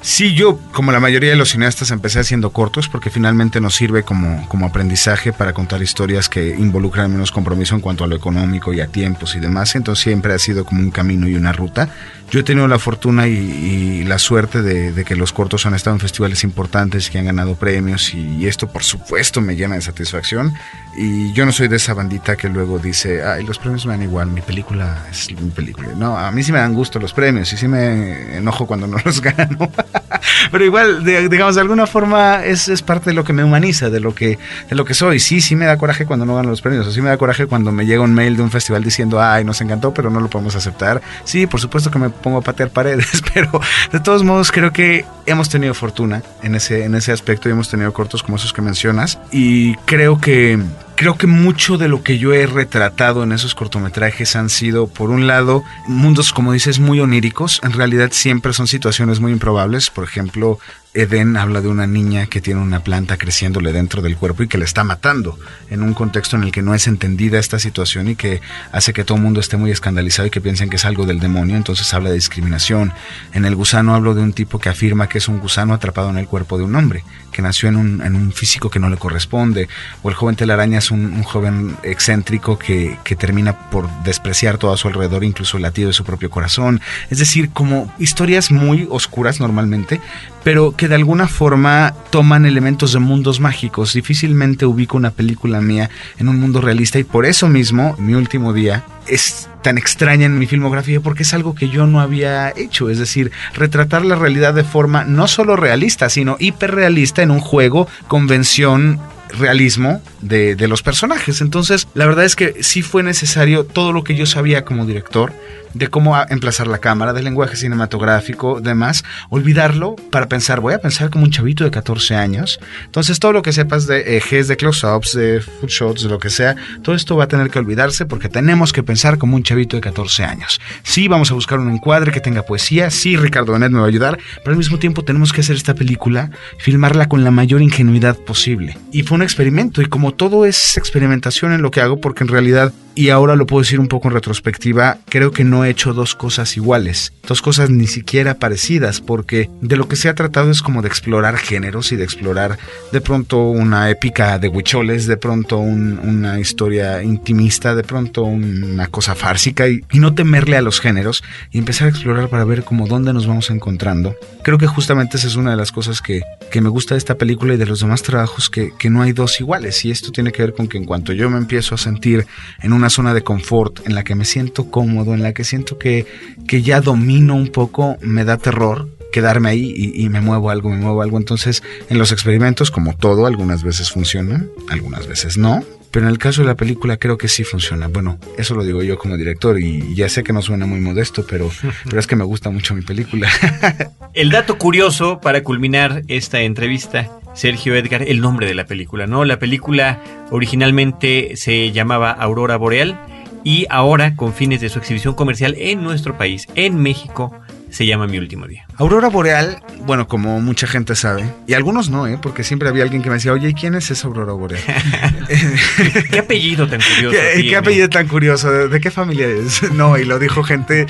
Sí, yo, como la mayoría de los cineastas, empecé haciendo cortos porque finalmente nos sirve como, como aprendizaje para contar historias que involucran menos compromiso en cuanto a lo económico y a tiempos y demás. Entonces siempre ha sido como un camino y una ruta. Yo he tenido la fortuna y, la suerte de, que los cortos han estado en festivales importantes que han ganado premios y, esto por supuesto me llena de satisfacción. Y yo no soy de esa bandita que luego dice, ay, los premios me dan igual, mi película es mi película. No, a mí sí me dan gusto los premios y sí me enojo cuando no los gano. Pero igual, digamos, de alguna forma es, es, parte de lo que me humaniza, de lo que, de lo que soy. Sí, sí me da coraje cuando no gano los premios, o sí me da coraje cuando me llega un mail de un festival diciendo, ay, nos encantó, pero no lo podemos aceptar. Sí, por supuesto que me pongo a patear paredes, pero de todos modos creo que hemos tenido fortuna en ese, en ese aspecto y hemos tenido cortos como esos que mencionas. Y creo que creo que mucho de lo que yo he retratado en esos cortometrajes han sido, por un lado, mundos, como dices, muy oníricos. En realidad siempre son situaciones muy improbables. Por ejemplo, Eden habla de una niña que tiene una planta creciéndole dentro del cuerpo y que le está matando en un contexto en el que no es entendida esta situación y que hace que todo el mundo esté muy escandalizado y que piensen que es algo del demonio, entonces habla de discriminación. En el gusano hablo de un tipo que afirma que es un gusano atrapado en el cuerpo de un hombre, que nació en un, en un físico que no le corresponde, o el joven telaraña es un, joven excéntrico que, que termina por despreciar todo a su alrededor, incluso el latido de su propio corazón. Es decir, como historias muy oscuras normalmente, pero que de alguna forma toman elementos de mundos mágicos. Difícilmente ubico una película mía en un mundo realista y por eso mismo, mi último día es tan extraña en mi filmografía porque es algo que yo no había hecho, es decir, retratar la realidad de forma no solo realista, sino hiperrealista en un juego, convención realismo de, de, los personajes. Entonces, la verdad es que sí fue necesario todo lo que yo sabía como director, de cómo emplazar la cámara, del lenguaje cinematográfico, demás, olvidarlo para pensar, voy a pensar como un chavito de 14 años. Entonces, todo lo que sepas de ejes, de close-ups, de foot shots, de lo que sea, todo esto va a tener que olvidarse porque tenemos que pensar como un chavito de 14 años. Sí, vamos a buscar un encuadre que tenga poesía, sí, Ricardo Benet me va a ayudar, pero al mismo tiempo tenemos que hacer esta película, filmarla con la mayor ingenuidad posible. Y fue un experimento, y como todo es experimentación en lo que hago, porque en realidad, y ahora lo puedo decir un poco en retrospectiva, creo que no he hecho dos cosas iguales, dos cosas ni siquiera parecidas, porque de lo que se ha tratado es como de explorar géneros y de explorar de pronto una épica de huicholes, de pronto una historia intimista, de pronto una cosa fársica y, no temerle a los géneros y empezar a explorar para ver cómo dónde nos vamos encontrando. Creo que justamente esa es una de las cosas que, que me gusta de esta película y de los demás trabajos, que, que no hay dos iguales y esto tiene que ver con que en cuanto yo me empiezo a sentir en una zona de confort, en la que me siento cómodo, en la que siento que, que ya domino un poco, me da terror quedarme ahí y, me muevo algo, me muevo algo. Entonces, en los experimentos, como todo, algunas veces funcionan, algunas veces no. Pero en el caso de la película creo que sí funciona. Bueno, eso lo digo yo como director y ya sé que no suena muy modesto, pero, pero es que me gusta mucho mi película. el dato curioso para culminar esta entrevista, Sergio Edgar, el nombre de la película, ¿no? La película originalmente se llamaba Aurora Boreal y ahora con fines de su exhibición comercial en nuestro país, en México, se llama Mi Último Día. Aurora Boreal, bueno, como mucha gente sabe, y algunos no, ¿eh? porque siempre había alguien que me decía, oye, ¿quién es esa Aurora Boreal? ¿Qué apellido tan curioso? ¿Qué, apellido tan curioso? ¿De, qué familia es? No, y lo dijo gente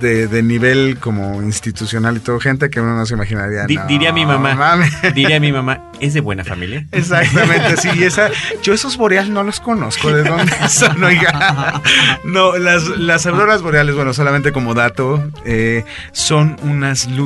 de, nivel como institucional y todo, gente que uno no se imaginaría. diría mi mamá, diría mi mamá, ¿es de buena familia? Exactamente, sí, esa, yo esos boreales no los conozco, ¿de dónde son? Oiga. No, las, las auroras boreales, bueno, solamente como dato, eh, son unas luces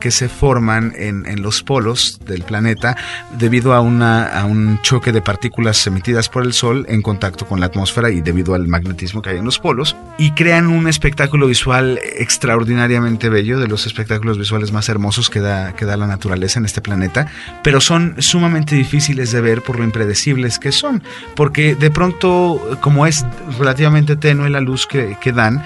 que se forman en, en los polos del planeta debido a, una, a un choque de partículas emitidas por el Sol en contacto con la atmósfera y debido al magnetismo que hay en los polos y crean un espectáculo visual extraordinariamente bello, de los espectáculos visuales más hermosos que da, que da la naturaleza en este planeta, pero son sumamente difíciles de ver por lo impredecibles que son, porque de pronto, como es relativamente tenue la luz que, que dan,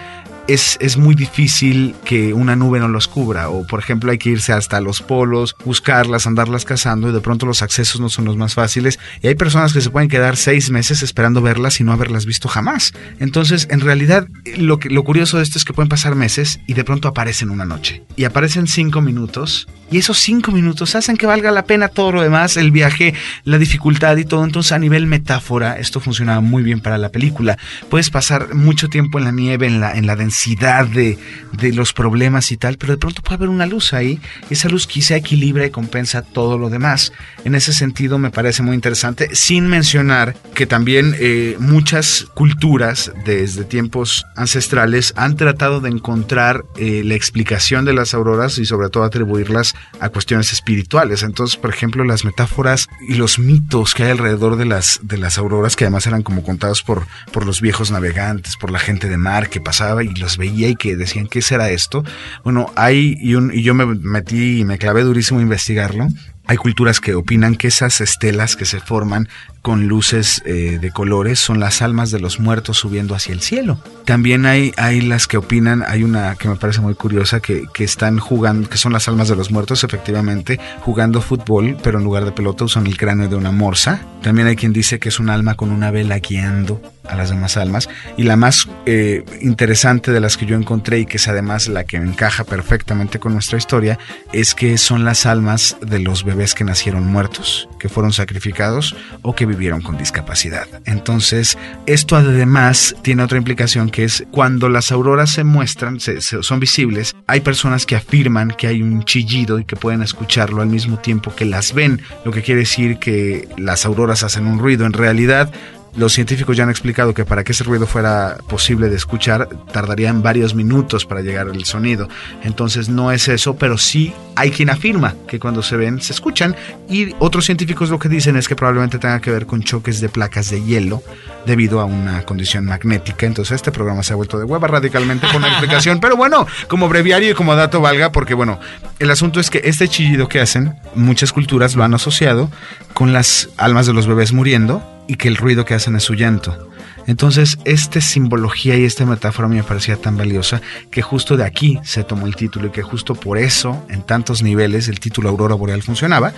es, es, muy difícil que una nube no los cubra. O, por ejemplo, hay que irse hasta los polos, buscarlas, andarlas cazando y de pronto los accesos no son los más fáciles. Y hay personas que se pueden quedar seis meses esperando verlas y no haberlas visto jamás. Entonces, en realidad, lo, que, lo curioso de esto es que pueden pasar meses y de pronto aparecen una noche. Y aparecen cinco minutos. Y esos cinco minutos hacen que valga la pena todo lo demás, el viaje, la dificultad y todo. Entonces, a nivel metáfora, esto funcionaba muy bien para la película. Puedes pasar mucho tiempo en la nieve, en la, en la densidad de, de los problemas y tal, pero de pronto puede haber una luz ahí, esa luz quizá equilibra y compensa todo lo demás. En ese sentido me parece muy interesante, sin mencionar que también eh, muchas culturas desde tiempos ancestrales han tratado de encontrar eh, la explicación de las auroras y sobre todo atribuirlas a cuestiones espirituales. Entonces, por ejemplo, las metáforas y los mitos que hay alrededor de las, de las auroras, que además eran como contados por, por los viejos navegantes, por la gente de mar que pasaba y los veía y que decían, ¿qué será esto? Bueno, hay, y, un, y yo me metí y me clavé durísimo a investigarlo. Hay culturas que opinan que esas estelas que se forman con luces eh, de colores son las almas de los muertos subiendo hacia el cielo. También hay, hay las que opinan, hay una que me parece muy curiosa, que, que están jugando, que son las almas de los muertos, efectivamente, jugando fútbol, pero en lugar de pelota usan el cráneo de una morsa. También hay quien dice que es un alma con una vela guiando a las demás almas. Y la más eh, interesante de las que yo encontré y que es además la que encaja perfectamente con nuestra historia, es que son las almas de los bebés que nacieron muertos, que fueron sacrificados o que vivieron con discapacidad. Entonces, esto además tiene otra implicación que es cuando las auroras se muestran, se, se, son visibles, hay personas que afirman que hay un chillido y que pueden escucharlo al mismo tiempo que las ven, lo que quiere decir que las auroras hacen un ruido. En realidad, los científicos ya han explicado que para que ese ruido fuera posible de escuchar, tardarían varios minutos para llegar al sonido. Entonces no es eso, pero sí hay quien afirma que cuando se ven se escuchan. Y otros científicos lo que dicen es que probablemente tenga que ver con choques de placas de hielo debido a una condición magnética. Entonces este programa se ha vuelto de hueva radicalmente con la explicación. Pero bueno, como breviario y como dato valga, porque bueno, el asunto es que este chillido que hacen, muchas culturas lo han asociado con las almas de los bebés muriendo y que el ruido que hacen es su llanto. Entonces, esta simbología y esta metáfora me parecía tan valiosa que justo de aquí se tomó el título y que justo por eso, en tantos niveles, el título Aurora Boreal funcionaba.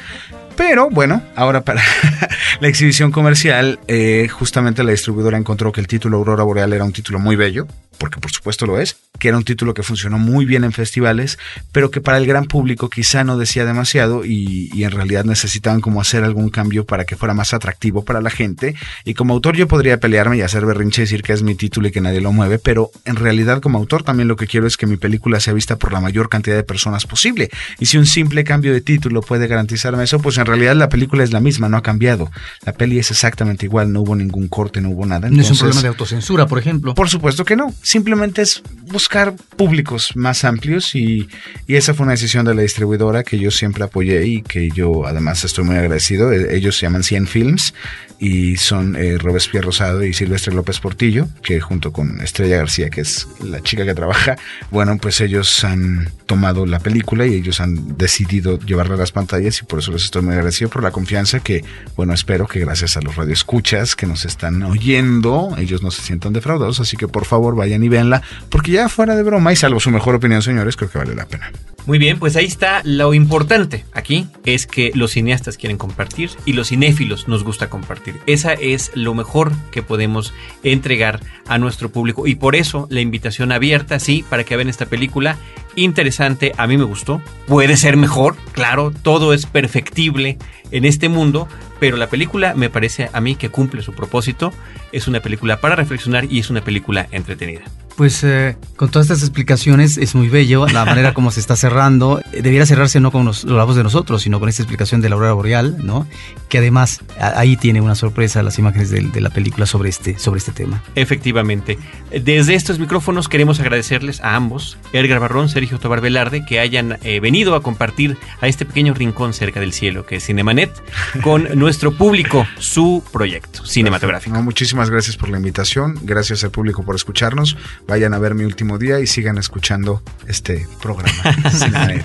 Pero bueno, ahora para la exhibición comercial, eh, justamente la distribuidora encontró que el título Aurora Boreal era un título muy bello, porque por supuesto lo es, que era un título que funcionó muy bien en festivales, pero que para el gran público quizá no decía demasiado y, y, en realidad necesitaban como hacer algún cambio para que fuera más atractivo para la gente. Y como autor yo podría pelearme y hacer berrinche y decir que es mi título y que nadie lo mueve, pero en realidad como autor también lo que quiero es que mi película sea vista por la mayor cantidad de personas posible. Y si un simple cambio de título puede garantizarme eso, pues en realidad la película es la misma, no ha cambiado. La peli es exactamente igual, no hubo ningún corte, no hubo nada. Entonces, no es un problema de autocensura, por ejemplo. Por supuesto que no. Simplemente es buscar públicos más amplios y, y, esa fue una decisión de la distribuidora que yo siempre apoyé y que yo además estoy muy agradecido. Ellos se llaman 100 Films y son eh, Robespierre Rosado y Silvestre López Portillo, que junto con Estrella García, que es la chica que trabaja, bueno, pues ellos han tomado la película y ellos han decidido llevarla a las pantallas y por eso les estoy muy agradecido por la confianza que, bueno, espero que gracias a los radioescuchas que nos están oyendo, ellos no se sientan defraudados, así que por favor vayan y véanla, porque ya fuera de broma y salvo su mejor opinión, señores, creo que vale la pena. Muy bien, pues ahí está lo importante aquí, es que los cineastas quieren compartir y los cinéfilos nos gusta compartir. Esa es lo mejor que podemos entregar a nuestro público y por eso la invitación abierta, sí, para que vean esta película interesante, a mí me gustó, puede ser mejor, claro, todo es perfectible en este mundo, pero la película me parece a mí que cumple su propósito, es una película para reflexionar y es una película entretenida. Pues eh, con todas estas explicaciones es muy bello la manera como se está cerrando. Debiera cerrarse no con los, la voz de nosotros, sino con esta explicación de la aurora boreal, ¿no? Que además ahí tiene una sorpresa las imágenes de, de, la película sobre este, sobre este tema. Efectivamente. Desde estos micrófonos queremos agradecerles a ambos, Edgar Barrón, Sergio Tobar Velarde, que hayan eh, venido a compartir a este pequeño rincón cerca del cielo que es Cinemanet con nuestro público su proyecto cinematográfico. No, muchísimas gracias por la invitación, gracias al público por escucharnos vayan a ver mi último día y sigan escuchando este programa.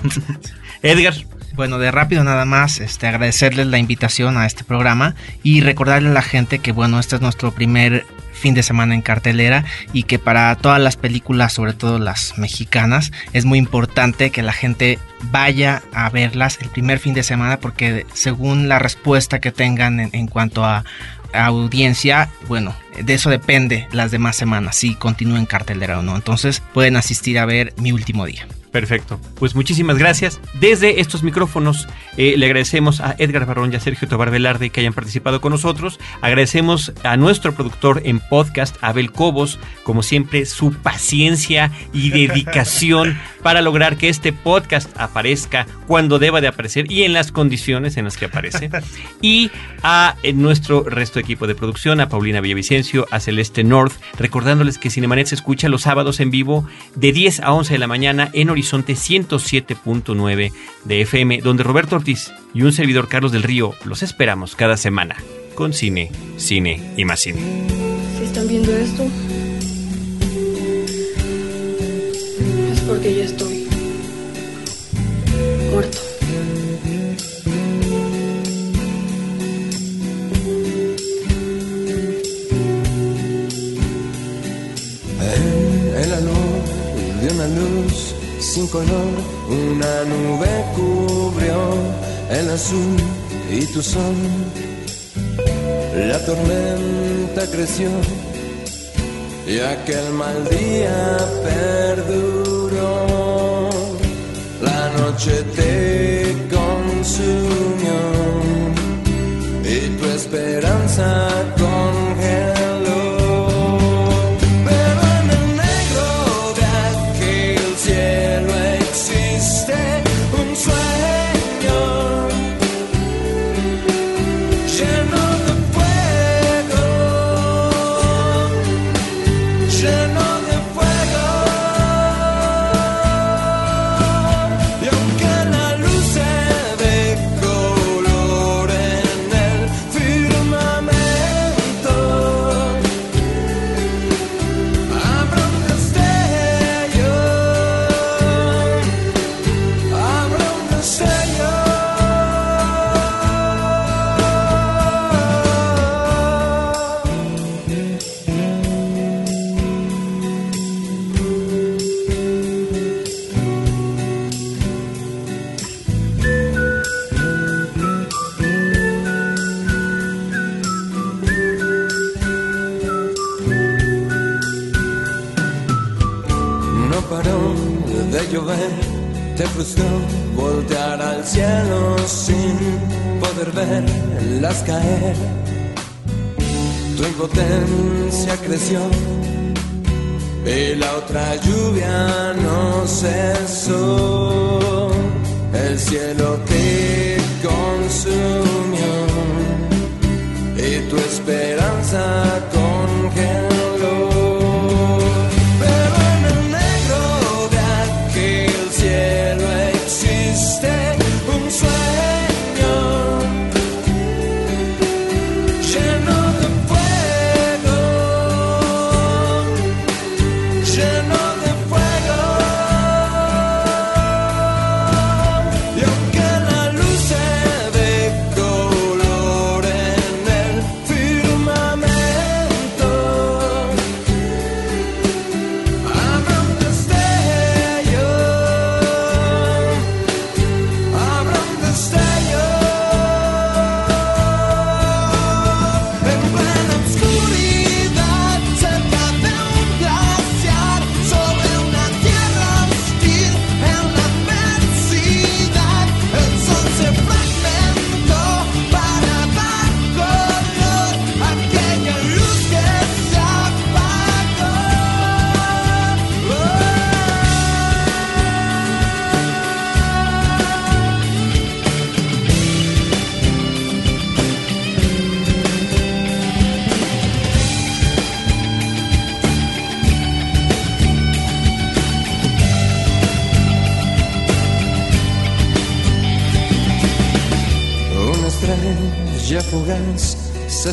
Edgar. Bueno, de rápido nada más, este, agradecerles la invitación a este programa y recordarle a la gente que bueno, este es nuestro primer fin de semana en cartelera y que para todas las películas, sobre todo las mexicanas, es muy importante que la gente vaya a verlas el primer fin de semana porque según la respuesta que tengan en, en cuanto a, audiencia, bueno, de eso depende las demás semanas, si continúa en cartelera o no. Entonces pueden asistir a ver mi último día. Perfecto. Pues muchísimas gracias. Desde estos micrófonos eh, le agradecemos a Edgar Barrón y a Sergio Tobar Velarde que hayan participado con nosotros. Agradecemos a nuestro productor en podcast, Abel Cobos, como siempre, su paciencia y dedicación para lograr que este podcast aparezca cuando deba de aparecer y en las condiciones en las que aparece. Y a eh, nuestro resto de equipo de producción, a Paulina Villavicencio, a Celeste North, recordándoles que Cinemanet se escucha los sábados en vivo de 10 a 11 de la mañana en Horizonte 107.9 de FM, donde Roberto Ortiz y un servidor Carlos del Río los esperamos cada semana con cine, cine y más cine. Si están viendo esto, es porque ya estoy muerto. Sin color, una nube cubrió el azul y tu sol. La tormenta creció y aquel mal día perduró. La noche te consumió y tu esperanza congeló.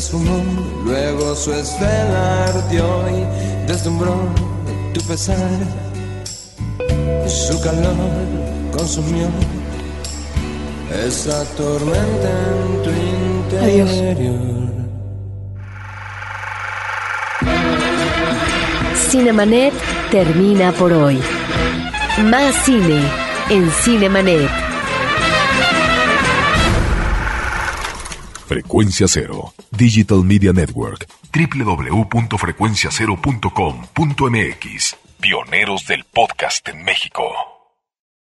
Se esfumó, luego su estela ardió y deslumbró tu pesar. Su calor consumió esa tormenta en tu Adiós. interior. Cinemanet termina por hoy. Más cine en Cinemanet. Frecuencia Cero, Digital Media Network, www.frecuenciacero.com.mx. Pioneros del podcast en México.